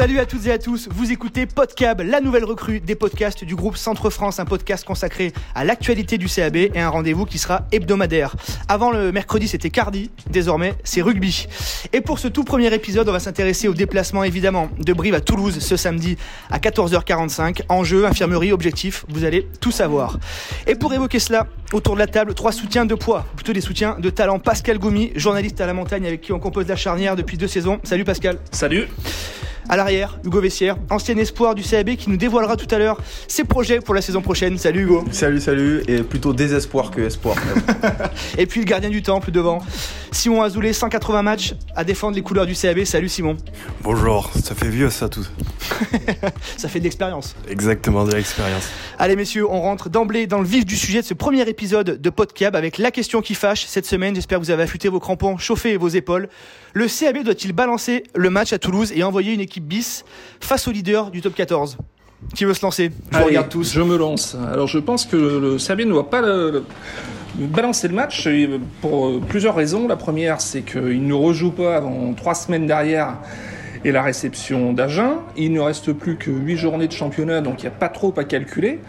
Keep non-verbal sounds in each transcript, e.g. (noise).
Salut à toutes et à tous, vous écoutez Podcab, la nouvelle recrue des podcasts du groupe Centre France, un podcast consacré à l'actualité du CAB et un rendez-vous qui sera hebdomadaire. Avant le mercredi c'était Cardi, désormais c'est rugby. Et pour ce tout premier épisode, on va s'intéresser au déplacement évidemment de Brive à Toulouse ce samedi à 14h45. Enjeu, infirmerie, objectif, vous allez tout savoir. Et pour évoquer cela, autour de la table, trois soutiens de poids, plutôt des soutiens de talent. Pascal Goumi, journaliste à la montagne avec qui on compose la charnière depuis deux saisons. Salut Pascal. Salut. À l'arrière, Hugo Vessière, ancien espoir du CAB qui nous dévoilera tout à l'heure ses projets pour la saison prochaine. Salut Hugo. Salut, salut, et plutôt désespoir que espoir. (laughs) et puis le gardien du temple devant, Simon Azoulay, 180 matchs à défendre les couleurs du CAB. Salut Simon. Bonjour, ça fait vieux ça tout. (laughs) ça fait de l'expérience. Exactement, de l'expérience. Allez messieurs, on rentre d'emblée dans le vif du sujet de ce premier épisode de Podcab avec la question qui fâche cette semaine. J'espère que vous avez affûté vos crampons, chauffé vos épaules. Le CAB doit-il balancer le match à Toulouse et envoyer une équipe bis face au leader du top 14 qui veut se lancer? Je regarde tous. Je me lance. Alors je pense que le CAB ne doit pas le, balancer le match pour plusieurs raisons. La première, c'est qu'il ne rejoue pas avant trois semaines derrière et la réception d'Agen. Il ne reste plus que huit journées de championnat, donc il n'y a pas trop à calculer.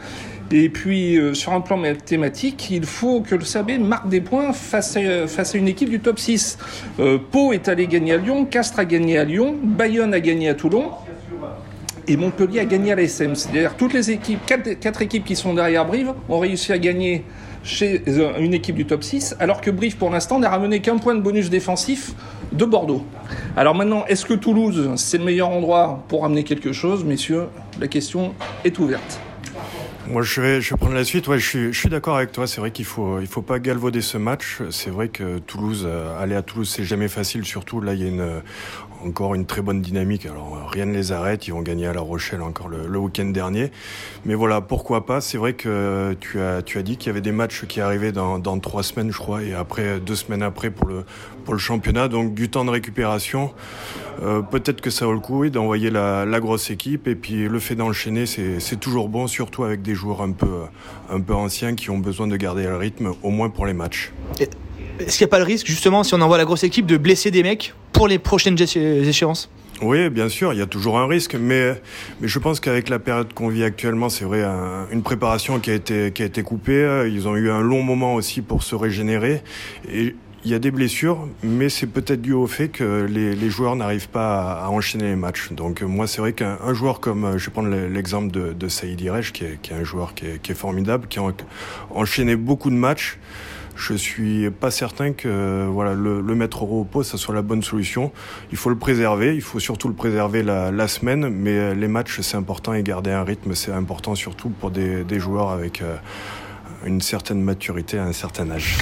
Et puis, euh, sur un plan mathématique, il faut que le CAB marque des points face à, une équipe du top 6. Euh, Pau est allé gagner à Lyon, Castres a gagné à Lyon, Bayonne a gagné à Toulon. Et Montpellier a gagné à l'SM. C'est-à-dire toutes les équipes, quatre, équipes qui sont derrière Brive, ont réussi à gagner chez une équipe du top 6, alors que Brive, pour l'instant, n'a ramené qu'un point de bonus défensif de Bordeaux. Alors maintenant, est-ce que Toulouse, c'est le meilleur endroit pour ramener quelque chose Messieurs, la question est ouverte. Moi, je vais, je vais prendre la suite. Ouais, je suis, je suis d'accord avec toi. C'est vrai qu'il faut, il faut pas galvauder ce match. C'est vrai que Toulouse, euh, aller à Toulouse, c'est jamais facile. Surtout là, il y a une, encore une très bonne dynamique. Alors rien ne les arrête, ils vont gagner à La Rochelle encore le, week-end dernier. Mais voilà, pourquoi pas? C'est vrai que tu as, dit qu'il y avait des matchs qui arrivaient dans, dans trois semaines, je crois, et après deux semaines après pour le, championnat. Donc du temps de récupération. Euh, peut-être que ça vaut le coup d'envoyer la, grosse équipe. Et puis le fait d'enchaîner, c'est toujours bon, surtout avec des joueurs un peu anciens qui ont besoin de garder le rythme, au moins pour les matchs. Est-ce qu'il n'y a pas le risque, justement, si on envoie la grosse équipe, de blesser des mecs pour les prochaines échéances? Oui, bien sûr, il y a toujours un risque, mais, mais je pense qu'avec la période qu'on vit actuellement, c'est vrai, une préparation qui a, été, qui a été coupée. Ils ont eu un long moment aussi pour se régénérer. Et il y a des blessures, mais c'est peut-être dû au fait que les, joueurs n'arrivent pas à, enchaîner les matchs. Donc moi, c'est vrai qu'un joueur comme, je vais prendre l'exemple de, de Saïd Iresh, qui est, qui est un joueur qui est formidable, qui a enchaîné beaucoup de matchs je suis pas certain que voilà le, mettre au repos ça soit la bonne solution. Il faut le préserver, il faut surtout le préserver la, semaine, mais les matchs c'est important et garder un rythme c'est important surtout pour des, joueurs avec euh, une certaine maturité à un certain âge.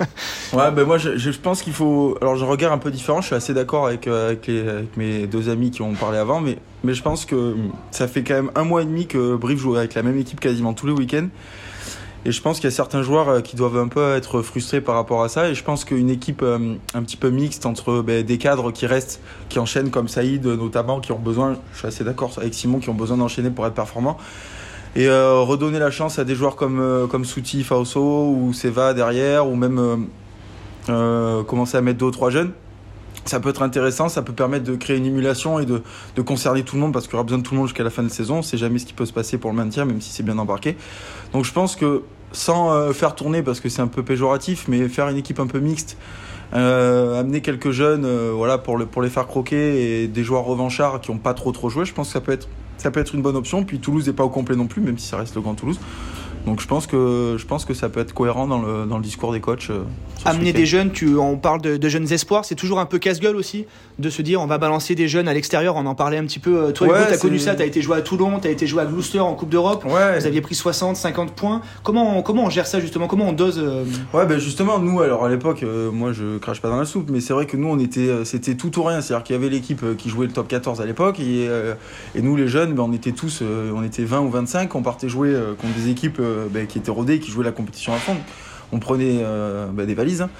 (laughs) ouais, ben moi je, pense qu'il faut. Alors je regarde un peu différent, je suis assez d'accord avec, euh, avec, avec, mes deux amis qui ont parlé avant, mais, mais je pense que ça fait quand même un mois et demi que Brive joue avec la même équipe quasiment tous les week-ends. Et je pense qu'il y a certains joueurs euh, qui doivent un peu être frustrés par rapport à ça. Et je pense qu'une équipe euh, un petit peu mixte entre ben, des cadres qui restent, qui enchaînent comme Saïd notamment, qui ont besoin, je suis assez d'accord avec Simon, qui ont besoin d'enchaîner pour être performants. Et euh, redonner la chance à des joueurs comme, comme Souti, Fauso ou Seva derrière, ou même commencer à mettre deux ou trois jeunes ça peut être intéressant, ça peut permettre de créer une émulation et de, concerner tout le monde parce qu'il y aura besoin de tout le monde jusqu'à la fin de saison. On sait jamais ce qui peut se passer pour le maintien, même si c'est bien embarqué. Donc je pense que sans euh, faire tourner, parce que c'est un peu péjoratif, mais faire une équipe un peu mixte, euh, amener quelques jeunes euh, voilà, pour, le, pour les faire croquer et des joueurs revanchards qui n'ont pas trop trop joué, je pense que ça peut être, ça peut être une bonne option. Puis Toulouse n'est pas au complet non plus, même si ça reste le Grand Toulouse. Donc je pense que je pense que ça peut être cohérent dans le, dans le discours des coachs. Euh, Amener des jeunes, tu, on parle de, jeunes espoirs, c'est toujours un peu casse-gueule aussi de se dire on va balancer des jeunes à l'extérieur. On en parlait un petit peu. Euh, toi, tu as connu ça, tu as été joué à Toulon, tu as été joué à Gloucester en Coupe d'Europe. Ouais. Vous aviez pris 60, 50 points. Comment on, comment on gère ça justement? Comment on dose euh, Ouais, ben justement, nous, alors à l'époque, moi je crache pas dans la soupe, mais c'est vrai que nous, on était, c'était tout ou rien. C'est-à-dire qu'il y avait l'équipe qui jouait le top 14 à l'époque et, et, nous, les jeunes, ben, on était tous, on était 20 ou 25, on partait jouer contre des équipes ben, qui étaient rodées qui jouait la compétition à fond. On prenait euh, bah, des valises. Hein.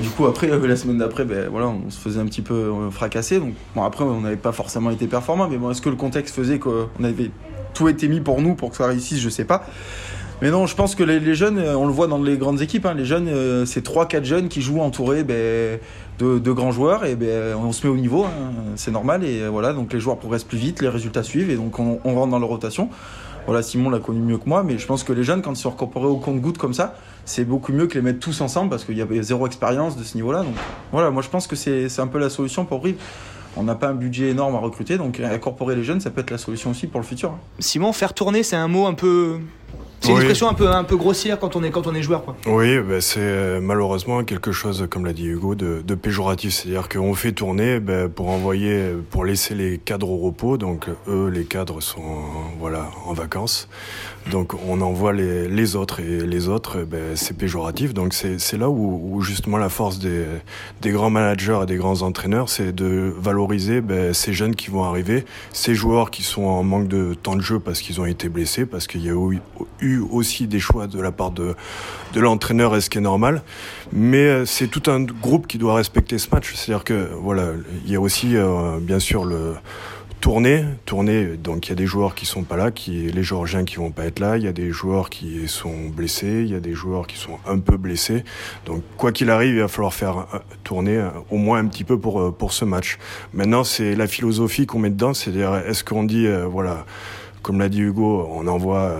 du coup, après, (laughs) la semaine d'après, ben, voilà, on se faisait un petit peu euh, fracasser. Donc, bon, après, on n'avait pas forcément été performant, mais bon, est-ce que le contexte faisait qu'on avait tout été mis pour nous pour que ça réussisse Je sais pas. Mais non, je pense que les, jeunes, on le voit dans les grandes équipes, hein, les jeunes, c'est 3-4 jeunes qui jouent entourés de, grands joueurs et on se met au niveau, hein, c'est normal et voilà, donc les joueurs progressent plus vite, les résultats suivent et donc on, rentre dans la rotation. Voilà, Simon l'a connu mieux que moi, mais je pense que les jeunes, quand ils sont incorporés au compte-goutte comme ça, c'est beaucoup mieux que les mettre tous ensemble parce qu'il y a zéro expérience de ce niveau-là. Donc voilà, moi je pense que c'est un peu la solution pour Brive. On n'a pas un budget énorme à recruter, donc incorporer les jeunes, ça peut être la solution aussi pour le futur. Hein. Simon, faire tourner, c'est un mot un peu c'est une expression un peu, un peu grossière quand on est, quand on est joueur. Quoi. Oui, bah, c'est euh, malheureusement quelque chose, comme l'a dit Hugo, de, de péjoratif. C'est-à-dire qu'on fait tourner bah, pour envoyer, pour laisser les cadres au repos. Donc eux, les cadres sont voilà, en vacances. Donc on envoie les, les autres et les autres, bah, c'est péjoratif. Donc c'est là où, où, justement la force des, des grands managers et des grands entraîneurs, c'est de valoriser bah, ces jeunes qui vont arriver, ces joueurs qui sont en manque de temps de jeu parce qu'ils ont été blessés, parce qu'il y a eu aussi des choix de la part de, de l'entraîneur, est ce qui est normal. Mais euh, c'est tout un groupe qui doit respecter ce match. C'est-à-dire que voilà, il y a aussi euh, bien sûr le tourner, tourner. Donc il y a des joueurs qui sont pas là, qui les Georgiens qui vont pas être là. Il y a des joueurs qui sont blessés, il y a des joueurs qui sont un peu blessés. Donc quoi qu'il arrive, il va falloir faire euh, tourner au moins un petit peu pour pour ce match. Maintenant, c'est la philosophie qu'on met dedans, c'est-à-dire est-ce qu'on dit voilà comme l'a dit Hugo, on envoie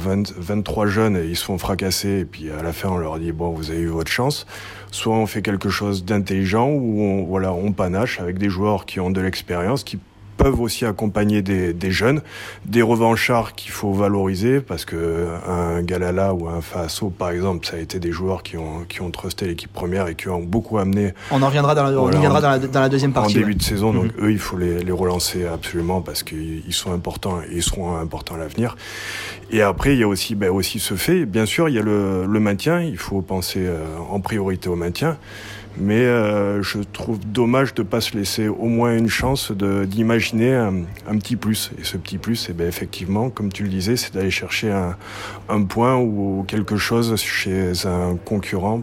23 euh, jeunes et ils se font fracasser et puis à la fin on leur dit bon vous avez eu votre chance. Soit on fait quelque chose d'intelligent ou on, voilà on panache avec des joueurs qui ont de l'expérience, qui peuvent aussi accompagner des, des jeunes, des revanchards qu'il faut valoriser parce que un Galala ou un Faso par exemple, ça a été des joueurs qui ont qui ont trusté l'équipe première et qui ont beaucoup amené. On en reviendra dans la, on reviendra dans la, dans la, deuxième partie. En début de saison, donc mhm. eux, il faut les, les relancer absolument parce qu'ils sont importants et ils seront importants à l'avenir. Et après, il y a aussi ben, aussi ce fait, bien sûr, il y a le, le maintien. Il faut penser euh, en priorité au maintien. Mais euh, je trouve dommage de ne pas se laisser au moins une chance d'imaginer un, un, petit plus. Et ce petit plus, eh ben, effectivement, comme tu le disais, c'est d'aller chercher un point ou quelque chose chez un concurrent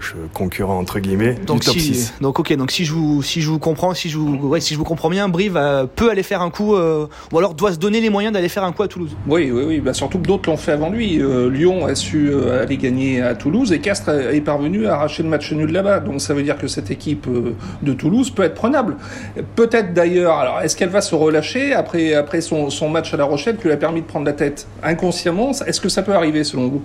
je, concurrent entre guillemets donc du top si, 6. Donc ok, donc si je vous si je vous comprends, si je vous ouais, si je vous comprends bien, Brive euh, peut aller faire un coup euh, ou alors doit se donner les moyens d'aller faire un coup à Toulouse. Oui oui oui, bah, surtout que d'autres l'ont fait avant lui. Euh, Lyon a su aller gagner à Toulouse et Castres est parvenu à arracher le match nul là-bas. Donc ça veut dire que cette équipe de Toulouse peut être prenable. Peut-être d'ailleurs. Alors est-ce qu'elle va se relâcher après après son, son match à La Rochelle qui lui a permis de prendre la tête inconsciemment? Est-ce que ça peut arriver selon vous?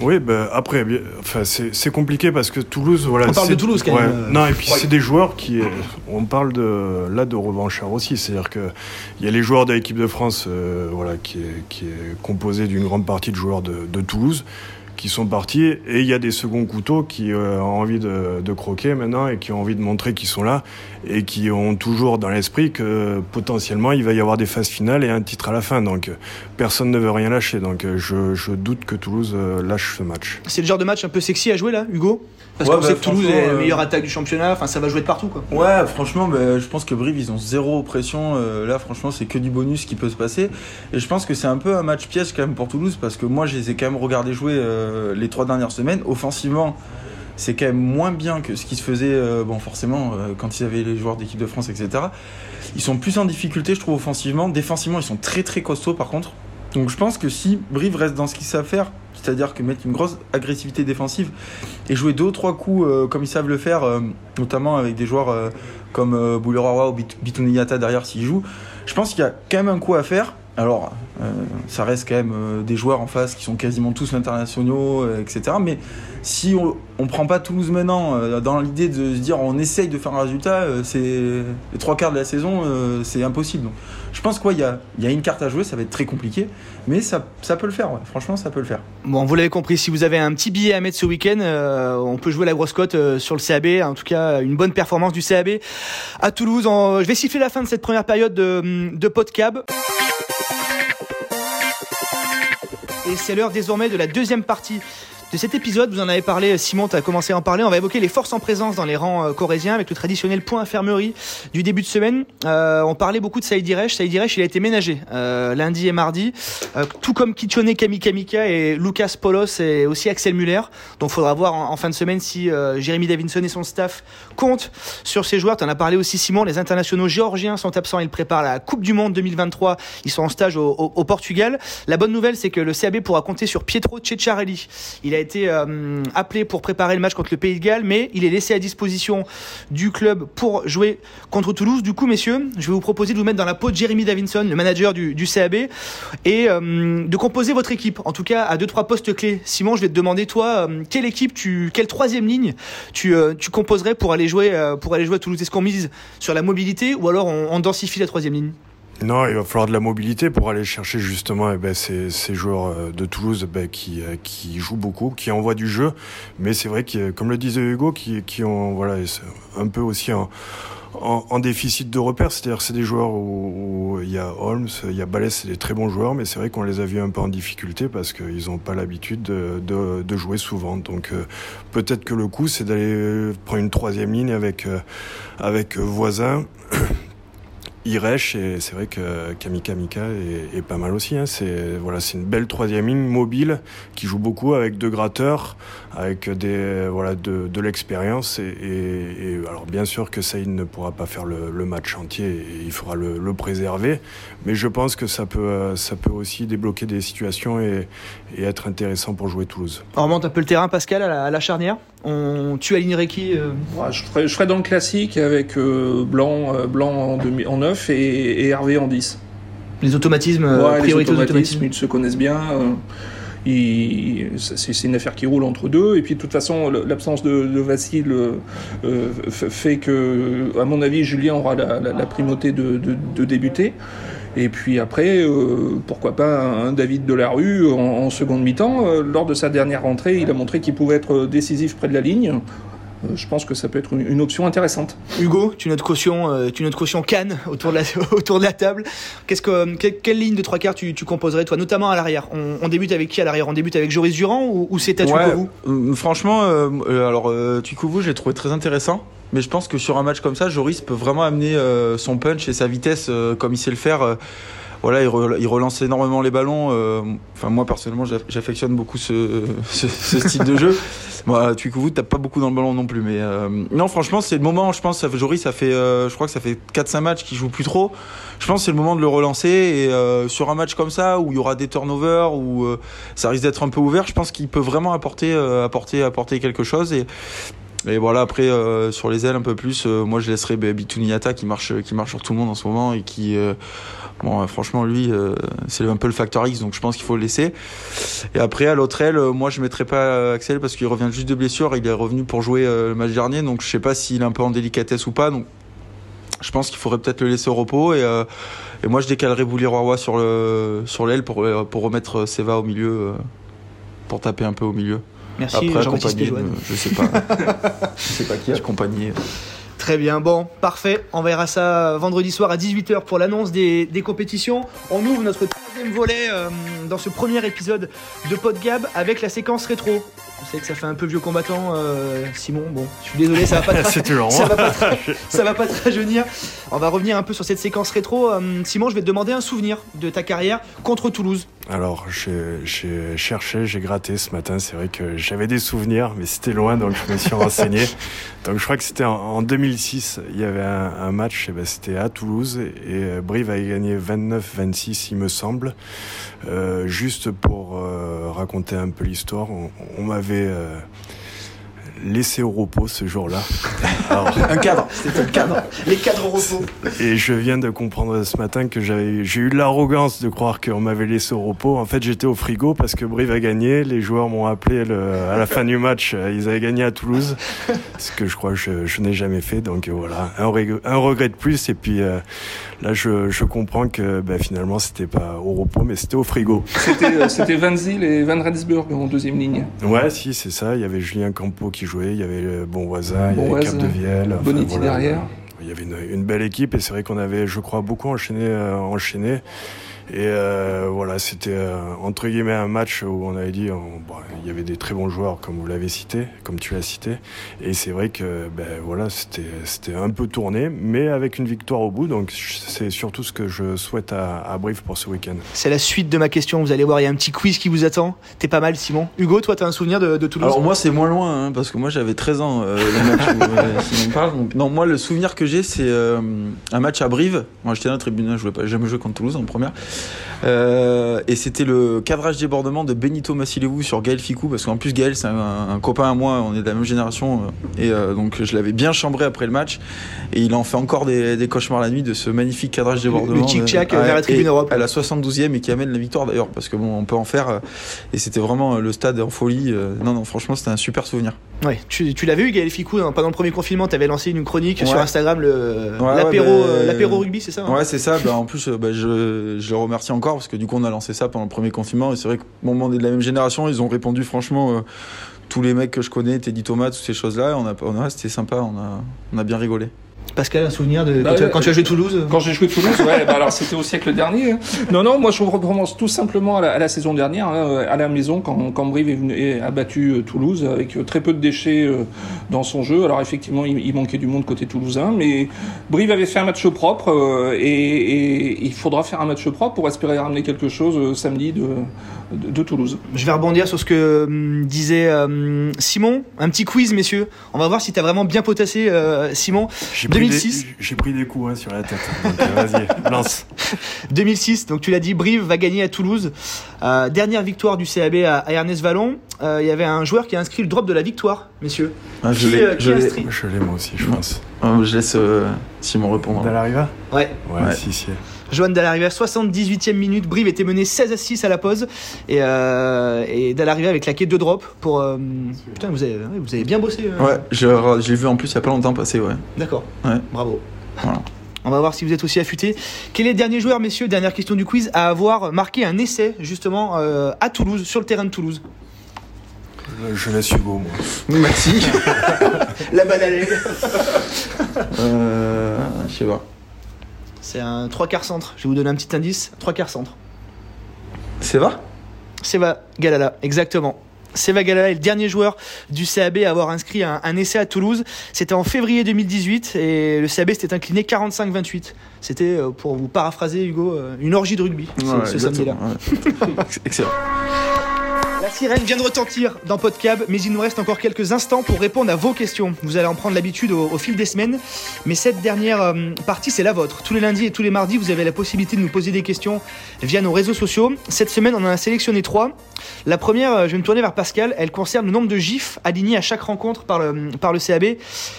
Oui, bah, après, enfin, c'est compliqué parce que Toulouse, voilà. On parle de Toulouse quand même. Non, et puis c'est des joueurs qui, on parle de là de revanchards aussi, c'est-à-dire que il y a les joueurs de l'équipe de France, euh, voilà, qui est, qui est composé d'une grande partie de joueurs de, de Toulouse qui sont partis et il y a des seconds couteaux qui euh, ont envie de, croquer maintenant et qui ont envie de montrer qu'ils sont là et qui ont toujours dans l'esprit que potentiellement il va y avoir des phases finales et un titre à la fin. Donc personne ne veut rien lâcher. Donc je, je doute que Toulouse euh, lâche ce match. C'est le genre de match un peu sexy à jouer là, Hugo? Parce qu'on sait bah, que Toulouse est la euh, meilleure attaque du championnat, enfin ça va jouer de partout quoi. Ouais, franchement, bah, je pense que Brive ils ont zéro pression. là, franchement, c'est que du bonus qui peut se passer. Et je pense que c'est un peu un match piège quand même pour Toulouse parce que moi, je les ai quand même regardés jouer euh, les trois dernières semaines. Offensivement, c'est quand même moins bien que ce qui se faisait, euh, bon, forcément, euh, quand ils avaient les joueurs d'équipe de France, etc. Ils sont plus en difficulté, je trouve, offensivement. Défensivement, ils sont très très costauds par contre. Donc je pense que si Brive reste dans ce qu'ils savent faire, c'est-à-dire que mettre une grosse agressivité défensive et jouer deux ou trois coups comme ils savent le faire, notamment avec des joueurs comme euh, ou Bitouniata derrière s'ils jouent, je pense qu'il y a quand même un coup à faire. Alors, euh, ça reste quand même euh, des joueurs en face qui sont quasiment tous internationaux, euh, etc. Mais si on ne prend pas Toulouse maintenant dans l'idée de se dire on essaye de faire un résultat, c'est les trois quarts de la saison, c'est impossible. Je pense qu'il y a, y a une carte à jouer, ça va être très compliqué, mais ça, peut le faire. Franchement, ça peut le faire. Bon, vous l'avez compris, si vous avez un petit billet à mettre ce week-end, on peut jouer la grosse cote sur le CAB. En tout cas, une bonne performance du CAB à Toulouse. je vais siffler la fin de cette première période de, de podcast. Et c'est l'heure désormais de la deuxième partie de cet épisode. Vous en avez parlé, Simon, tu as commencé à en parler. On va évoquer les forces en présence dans les rangs euh, corésiens avec le traditionnel point infirmerie du début de semaine. Euh, on parlait beaucoup de Saïd Iresh. Saïd Iresh, il a été ménagé euh, lundi et mardi, euh, tout comme Kichone Kamikamika et Lucas Polos et aussi Axel Muller. Donc, il faudra voir en, fin de semaine si euh, Jérémy Davinson et son staff comptent sur ces joueurs. Tu en as parlé aussi, Simon. Les internationaux géorgiens sont absents. Ils préparent la Coupe du Monde 2023. Ils sont en stage au, au, au Portugal. La bonne nouvelle, c'est que le CAB pourra compter sur Pietro Ceccarelli. Il a été euh, appelé pour préparer le match contre le Pays de Galles, mais il est laissé à disposition du club pour jouer contre Toulouse. Du coup, messieurs, je vais vous proposer de vous mettre dans la peau de Jeremy Davinson, le manager du, CAB, et euh, de composer votre équipe. En tout cas, à deux trois postes clés. Simon, je vais te demander toi, euh, quelle équipe tu, quelle troisième ligne tu, composerais pour aller jouer à Toulouse? Est-ce qu'on mise sur la mobilité ou alors on densifie la troisième ligne? Non, il va falloir de la mobilité pour aller chercher justement eh ben, ces, ces, joueurs de Toulouse ben, qui, qui jouent beaucoup, qui envoient du jeu. Mais c'est vrai que, comme le disait Hugo, qui, qui ont voilà, un peu aussi en, déficit de repères. C'est-à-dire c'est des joueurs où, où, il y a Holmes, il y a Balès, c'est des très bons joueurs, mais c'est vrai qu'on les a vus un peu en difficulté parce qu'ils n'ont pas l'habitude de, jouer souvent. Donc euh, peut-être que le coup, c'est d'aller prendre une troisième ligne avec, euh, avec Voisin. Iresh et c'est vrai que Kamika Mika est, est, pas mal aussi. Hein. C'est voilà, c'est une belle troisième ligne mobile qui joue beaucoup avec deux gratteurs, avec des voilà de, de l'expérience et, et, et, alors bien sûr que Saïd ne pourra pas faire le, le match entier et il faudra le, le, préserver, mais je pense que ça peut ça peut aussi débloquer des situations et, et être intéressant pour jouer Toulouse. On remonte un peu le terrain, Pascal, à la, à la charnière? On, tu alignerais qui euh... ouais, je, ferais dans le classique avec euh, Blanc, euh, Blanc en, demi, en 9 et, et, Hervé en 10. Les automatismes, ouais, priorité les automatismes, automatismes, ils se connaissent bien. Euh, c'est une affaire qui roule entre deux. Et puis de toute façon, l'absence de, de Vassil euh, fait que, à mon avis, Julien aura la, la, la primauté de, de, de, débuter. Et puis après, euh, pourquoi pas un David Delarue en, en seconde mi-temps. Euh, lors de sa dernière rentrée, il a montré qu'il pouvait être décisif près de la ligne. Euh, je pense que ça peut être une, option intéressante. Hugo, tu notes caution, euh, tu notes caution Cannes autour de la, (laughs) autour de la table. Qu'est-ce que, quelle, quelle, ligne de trois quarts tu, tu, composerais, toi, notamment à l'arrière? On, on, débute avec qui à l'arrière? On débute avec Joris Durand ou, ou c'est Tatukovu ouais, Franchement, euh, alors Tukovu, j'ai trouvé très intéressant. Mais je pense que sur un match comme ça, Joris peut vraiment amener euh, son punch et sa vitesse euh, comme il sait le faire. Euh, voilà, il, re, il, relance énormément les ballons. Enfin, moi personnellement, j'affectionne beaucoup (laughs) ce, ce, style de jeu. Moi, tu vous t'as pas beaucoup dans le ballon non plus, mais non, franchement, c'est le moment. Je pense, Joris, ça fait, je crois que ça fait 4-5 matchs qu'il joue plus trop. Je pense c'est le moment de le relancer et sur un match comme ça où il y aura des turnovers où ça risque d'être un peu ouvert, je pense qu'il peut vraiment apporter, apporter, apporter quelque chose et voilà, après, euh, sur les ailes un peu plus, euh, moi je laisserai Bituniata qui marche, qui marche sur tout le monde en ce moment et qui, euh, bon, franchement, lui, c'est un peu le facteur X, donc je pense qu'il faut le laisser. Et après, à l'autre aile, moi je mettrai pas Axel parce qu'il revient juste de blessure, il est revenu pour jouer le match dernier, donc je sais pas s'il est un peu en délicatesse ou pas, donc je pense qu'il faudrait peut-être le laisser au repos et, et moi je décalerai Boulier Roi sur l'aile sur pour, pour remettre Seva au milieu, pour taper un peu au milieu. Merci Jean-Baptiste Je sais pas. (laughs) je sais pas qui. Compagnie. Très bien, bon, parfait. On verra ça vendredi soir à 18h pour l'annonce des, compétitions. On ouvre notre troisième volet euh, dans ce premier épisode de Podgab avec la séquence rétro. Je sais que ça fait un peu vieux combattant, euh, Simon. Bon, je suis désolé, ça va pas (laughs) C'est toujours ça, va pas ça va pas te rajeunir. On va revenir un peu sur cette séquence rétro. Euh, Simon, je vais te demander un souvenir de ta carrière contre Toulouse. Alors, j'ai cherché, j'ai gratté ce matin. C'est vrai que j'avais des souvenirs, mais c'était loin, donc je me suis renseigné. (laughs) Donc, je crois que c'était en, en, 2006. Il y avait un, un match, ben, c'était à Toulouse, et, et Brive avait gagné 29-26, il me semble. Euh, juste pour euh, raconter un peu l'histoire, on, on m'avait euh, laissé au repos ce jour-là. (laughs) un cadre, c'était un cadre. Les cadres au repos. Et je viens de comprendre ce matin que j'avais, j'ai eu l'arrogance de croire qu'on m'avait laissé au repos. En fait, j'étais au frigo parce que Brive a gagné. Les joueurs m'ont appelé le, à la fin du match. Ils avaient gagné à Toulouse, ce que je crois que je, je n'ai jamais fait. Donc voilà, un, un, regret de plus. Et puis euh, là, je, je, comprends que ben, finalement, c'était pas au repos, mais c'était au frigo. C'était Van Zyl et Van Rensburg en deuxième ligne. Ouais, si, c'est ça. Il y avait Julien Campo qui il y avait le Bon Voisin, bon il y avait Cap de Vielle. Enfin, Boniti voilà. derrière. Il y avait une, une belle équipe et c'est vrai qu'on avait, je crois, beaucoup enchaîné. Euh, enchaîné. Et euh, voilà, c'était euh, entre guillemets un match où on avait dit, on- bon, il y avait des très bons joueurs comme vous l'avez cité, comme tu l'as cité. Et c'est vrai que ben voilà, c'était c'était un peu tourné, mais avec une victoire au bout. Donc c'est surtout ce que je souhaite à, à Brive pour ce week-end. C'est la suite de ma question. Vous allez voir, il y a un petit quiz qui vous attend. T'es pas mal, Simon. Hugo, toi, t'as un souvenir de, de Toulouse? Alors moi c'est moins loin hein, parce que moi j'avais 13 ans euh, le match où euh, (laughs) Simon parle. Donc, non moi le souvenir que j'ai c'est euh, un match à Brive. Moi j'étais dans la tribune, je voulais pas j'ai jamais joué contre Toulouse en première. Euh, et c'était le cadrage débordement de Benito Massilevou sur Gaël Ficou parce qu'en plus Gaël c'est un, un copain à moi, on est de la même génération euh, et euh, donc je l'avais bien chambré après le match et il en fait encore des, des cauchemars la nuit de ce magnifique cadrage débordement. le de- euh, vers la tribune Europe. À la 72e et qui amène la victoire d'ailleurs parce que bon on peut en faire et c'était vraiment le stade en folie. non non franchement c'était un super souvenir. Ouais, tu, tu l'avais eu, Gaël Ficou, hein, pendant le premier confinement, t'avais lancé une chronique Ouais. sur Instagram, le Ouais, l'apéro ouais, bah, l'apéro rugby, c'est ça hein Ouais, c'est ça. Bah, en plus, bah, je, je le remercie encore parce que du coup, on a lancé ça pendant le premier confinement. Et c'est vrai que bon, on est de la même génération. Ils ont répondu franchement. euh, tous les mecs que je connais, Teddy Thomas, toutes ces choses-là, c'était sympa, on a bien rigolé. Pascal, un souvenir de Bah, quand, tu- euh, quand tu as joué Toulouse? Quand j'ai joué Toulouse, ouais, bah alors c'était au siècle dernier. hein. Non, non, moi je recommence tout simplement à la, à la saison dernière, hein, à la maison, quand, quand Brive est venu, et a battu euh, Toulouse avec euh, très peu de déchets euh, dans son jeu. Alors effectivement, il, il manquait du monde côté toulousain, mais Brive avait fait un match propre euh, et, et il faudra faire un match propre pour espérer ramener quelque chose euh, samedi de, de, de Toulouse. Je vais rebondir sur ce que hum, disait hum, Simon. Un petit quiz, messieurs. On va voir si t'as vraiment bien potassé, euh, Simon. J'ai 2006. J'ai pris des coups hein, sur la tête. Donc euh, vas-y, (laughs) lance. 2006, donc tu l'as dit, Brive va gagner à Toulouse. Euh, dernière victoire du CAB à, à Ernest Vallon. Euh, Il y avait un joueur qui a inscrit le drop de la victoire, messieurs. Ah, je Qui, l'ai- je l'ai- inscrit Je l'ai moi aussi, je pense. Euh, je laisse euh, Simon répondre. Dallariva Ouais. Ouais, Ouais. si, si. Johan Dallariva, 78e minute. Brive était mené 16 à 6 à la pause. Et, euh, et Dallariva avait claqué deux drops pour. euh, Putain, vous avez, ouais, vous avez bien bossé. euh. Ouais, j'ai vu en plus il y a pas longtemps passer, ouais. D'accord. Ouais. Bravo. Voilà. (laughs) On va voir si vous êtes aussi affûtés. Quel est le dernier joueur, messieurs, dernière question du quiz, à avoir marqué un essai justement euh, à Toulouse, sur le terrain de Toulouse? Je laisse Hugo, moi. Merci. (laughs) La balle à l'aigle. euh, je sais pas. C'est un trois quarts centre. Je vais vous donner un petit indice. Trois quarts centre. C'est va Seva Galala, exactement. Seva Galala est le dernier joueur du CAB à avoir inscrit un, un essai à Toulouse. C'était en février 2018 et le CAB s'était incliné 45-28. C'était, euh, pour vous paraphraser Hugo, euh, une orgie de rugby ce- Ouais, ce samedi-là. ouais. (laughs) Excellent. La sirène vient de retentir dans Podcab, mais il nous reste encore quelques instants pour répondre à vos questions. Vous allez en prendre l'habitude au, fil des semaines, mais cette dernière euh, partie, c'est la vôtre. Tous les lundis et tous les mardis, vous avez la possibilité de nous poser des questions via nos réseaux sociaux. Cette semaine, on en a sélectionné trois. La première, euh, je vais me tourner vers Pascal, elle concerne le nombre de gifs alignés à chaque rencontre par le, CAB.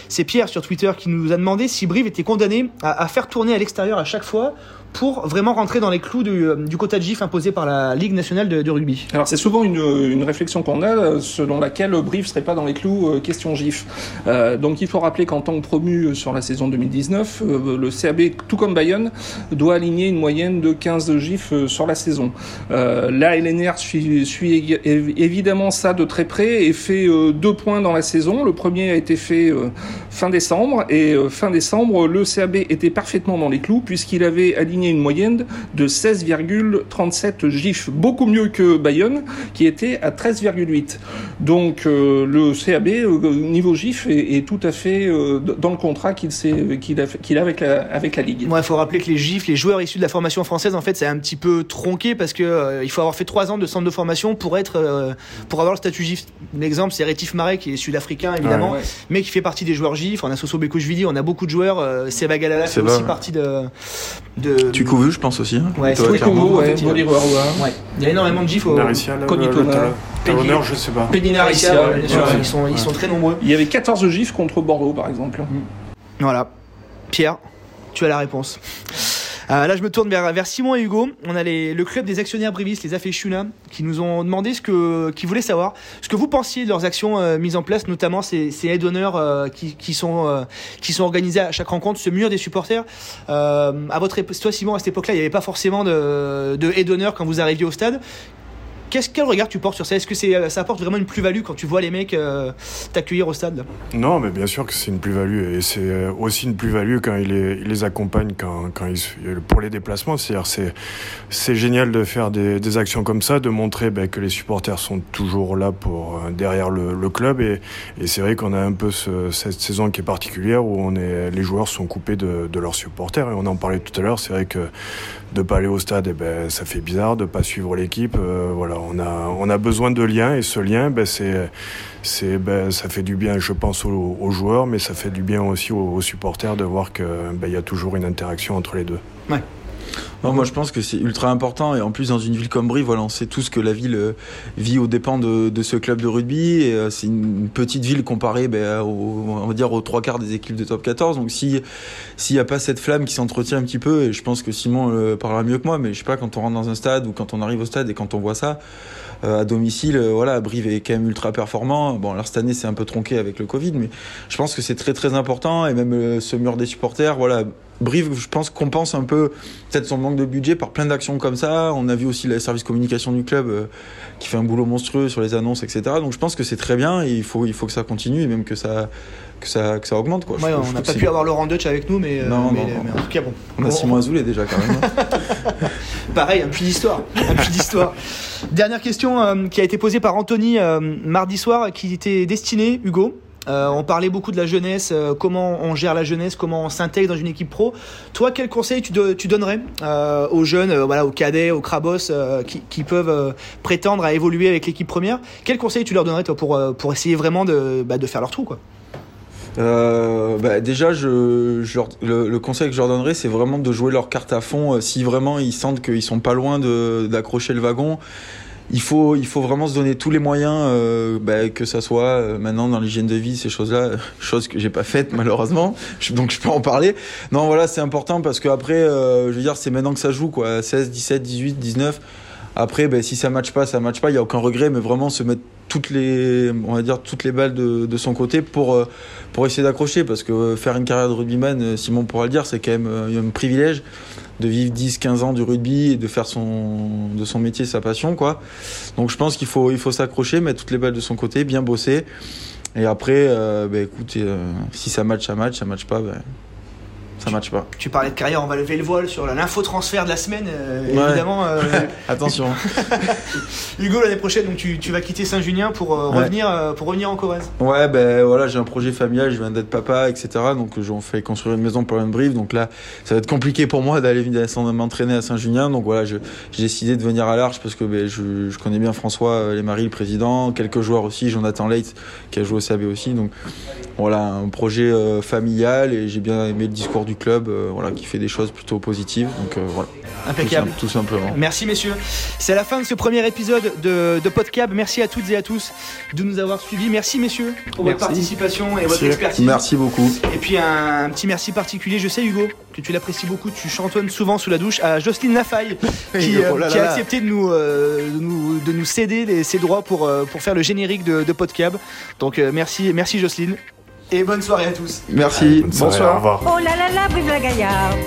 C'est Pierre sur Twitter qui nous a demandé si Brive était condamné à faire tourner à l'extérieur à chaque fois pour vraiment rentrer dans les clous du, euh, quota de gifs imposé par la Ligue nationale de, rugby. Alors c'est souvent une, réflexion qu'on a euh, selon laquelle Brive serait pas dans les clous euh, question GIF. Donc il faut rappeler qu'en tant que promu sur la saison 2019, euh, le CAB, tout comme Bayonne, doit aligner une moyenne de 15 GIF sur la saison. La LNR suit, évidemment ça de très près et fait deux points dans la saison. Le premier a été fait fin décembre et fin décembre, le CAB était parfaitement dans les clous puisqu'il avait aligné une moyenne de 16,37 GIF, beaucoup mieux que Bayonne qui était à 13,8. Donc euh, le CAB euh, niveau GIF est, est tout à fait euh, dans le contrat qu'il s'est- qu'il a, qu'il a avec la, avec la Ligue. Il faut rappeler que les GIFs, les joueurs issus de la formation française, en fait, c'est un petit peu tronqué parce que euh, il faut avoir fait trois ans de centre de formation pour être, euh, pour avoir le statut GIF. L'exemple, c'est Rétif Marais qui est sud-africain évidemment, Ouais. mais qui fait partie des joueurs GIF. On a Soso Bekouchvili, on a beaucoup de joueurs. Euh, Seba Galala fait aussi partie de. de Tu couves, je pense aussi. hein. Ouais, ouais. Ouais. Il y a énormément de GIF au. Le talonneur, je sais pas. Bien sûr, ils sont, ils sont très nombreux. Il y avait 14 GIF contre Bordeaux par exemple. Voilà. Pierre, tu as la réponse. Euh, là, je me tourne vers, Simon et Hugo. On a le club des actionnaires brivistes, les Afechuna, qui nous ont demandé ce que, qui voulaient savoir ce que vous pensiez de leurs actions euh, mises en place, notamment ces, ces aides d'honneur qui, sont euh, qui sont organisées à chaque rencontre, ce mur des supporters. À votre époque, toi Simon, à cette époque-là, il n'y avait pas forcément de, de aide quand vous arriviez au stade. Quel regard tu portes sur ça? Est-ce que c'est ça apporte vraiment une plus-value quand tu vois les mecs t'accueillir au stade? Non, mais bien sûr que c'est une plus-value et c'est aussi une plus-value quand il les, il les accompagne quand, pour les déplacements. C'est-à-dire c'est génial de faire des, actions comme ça, de montrer ben, que les supporters sont toujours là pour derrière le, club et, c'est vrai qu'on a un peu ce, cette saison qui est particulière où les joueurs sont coupés de, de leurs supporters et on en parlait tout à l'heure. C'est vrai que de pas aller au stade, eh ben, ça fait bizarre de pas suivre l'équipe. Euh, voilà, on a on a besoin de liens et ce lien, ben, c'est c'est ben, ça fait du bien, je pense, aux, joueurs, mais ça fait du bien aussi aux, supporters de voir que ben, y a toujours une interaction entre les deux. Non, moi je pense que c'est ultra important et en plus dans une ville comme Brie, voilà, on sait tous que la ville euh, vit aux dépens de, ce club de rugby et euh, c'est une petite ville comparée ben, on va dire aux trois quarts des équipes de top 14. Donc si s'il n'y a pas cette flamme qui s'entretient un petit peu, et je pense que Simon le parlera mieux que moi, mais je sais pas quand on rentre dans un stade ou quand on arrive au stade et quand on voit ça euh, à domicile, voilà, Brive est quand même ultra performant. Bon, alors cette année c'est un peu tronqué avec le Covid, mais je pense que c'est très très important et même ce mur des supporters, voilà Brive, je pense, compense un peu peut-être son manque de budget par plein d'actions comme ça. On a vu aussi le service communication du club euh, qui fait un boulot monstrueux sur les annonces, etc. Donc je pense que c'est très bien et il faut, il faut que ça continue et même que ça, que ça, que ça augmente. Quoi. on n'a pas pu avoir Laurent Deutsch avec nous, mais, euh, non, mais, en tout cas, bon. On a Simon Azoulay déjà quand même. (laughs) Pareil, un puits d'histoire. Un puits d'histoire. Dernière question euh, qui a été posée par Anthony mardi soir, qui était destinée, Hugo. Euh, on parlait beaucoup de la jeunesse, euh, comment on gère la jeunesse, comment on s'intègre dans une équipe pro. Toi, quel conseil tu, tu donnerais euh, aux jeunes, voilà, aux cadets, aux crabos qui, peuvent prétendre à évoluer avec l'équipe première? Quel conseil tu leur donnerais toi, pour, pour essayer vraiment de, bah, de faire leur trou quoi? Bah, déjà, le, conseil que je leur donnerais, c'est vraiment de jouer leur carte à fond. si vraiment ils sentent qu'ils sont pas loin d'accrocher le wagon, il faut, il faut vraiment se donner tous les moyens, euh, bah, que ça soit euh, maintenant dans l'hygiène de vie, ces choses-là, (laughs) choses que j'ai pas faites malheureusement, donc je peux en parler. Non, voilà, c'est important parce que après, euh, je veux dire, c'est maintenant que ça joue, quoi, 16, 17, 18, 19. Après, ben, si ça matche pas, ça matche pas, il y a aucun regret, mais vraiment se mettre toutes les, on va dire, toutes les balles de, de son côté pour, pour essayer d'accrocher, parce que faire une carrière de rugbyman, Simon pourra le dire, c'est quand même un privilège de vivre 10-15 ans du rugby et de faire son, de son métier sa passion. Quoi. Donc je pense qu'il faut, il faut s'accrocher, mettre toutes les balles de son côté, bien bosser. Et après, euh, bah, écoute, euh, si ça match, ça match, ça match pas, bah, ça match pas. Tu parlais de carrière, on va lever le voile sur l'info-transfert de la semaine, euh, évidemment. Euh, (laughs) Attention. (laughs) Hugo, l'année prochaine, donc tu, tu, vas quitter Saint-Junien pour, euh, revenir, pour revenir en Corrèze. Ouais, ben voilà, j'ai un projet familial, je viens d'être papa, etc. Donc j'en fais construire une maison pour une brive. Donc là, ça va être compliqué pour moi d'aller m'entraîner à Saint-Junien. Donc voilà, j'ai décidé de venir à l'Arche parce que ben, je, je, connais bien François Marie le président, quelques joueurs aussi, Jonathan Leitz qui a joué au CAB aussi. Donc voilà, un projet familial et j'ai bien aimé le discours du club euh, voilà, qui fait des choses plutôt positives. Donc euh, voilà. Impeccable. Tout, simplement. Merci messieurs. C'est la fin de ce premier épisode de, de Podcab. Merci à toutes et à tous de nous avoir suivis. Merci messieurs pour votre participation et votre expertise. Merci beaucoup. Et puis un, petit merci particulier, je sais Hugo, que tu l'apprécies beaucoup, tu chantonnes souvent sous la douche, à Jocelyne Lafaille (laughs) qui, oh euh, a accepté de nous, de nous, de nous céder ses droits pour, pour faire le générique de, de Podcab. Donc merci, merci Jocelyne et bonne soirée à tous. Merci. Bonsoir. Au revoir. Oh là là là, vive la Gaillarde.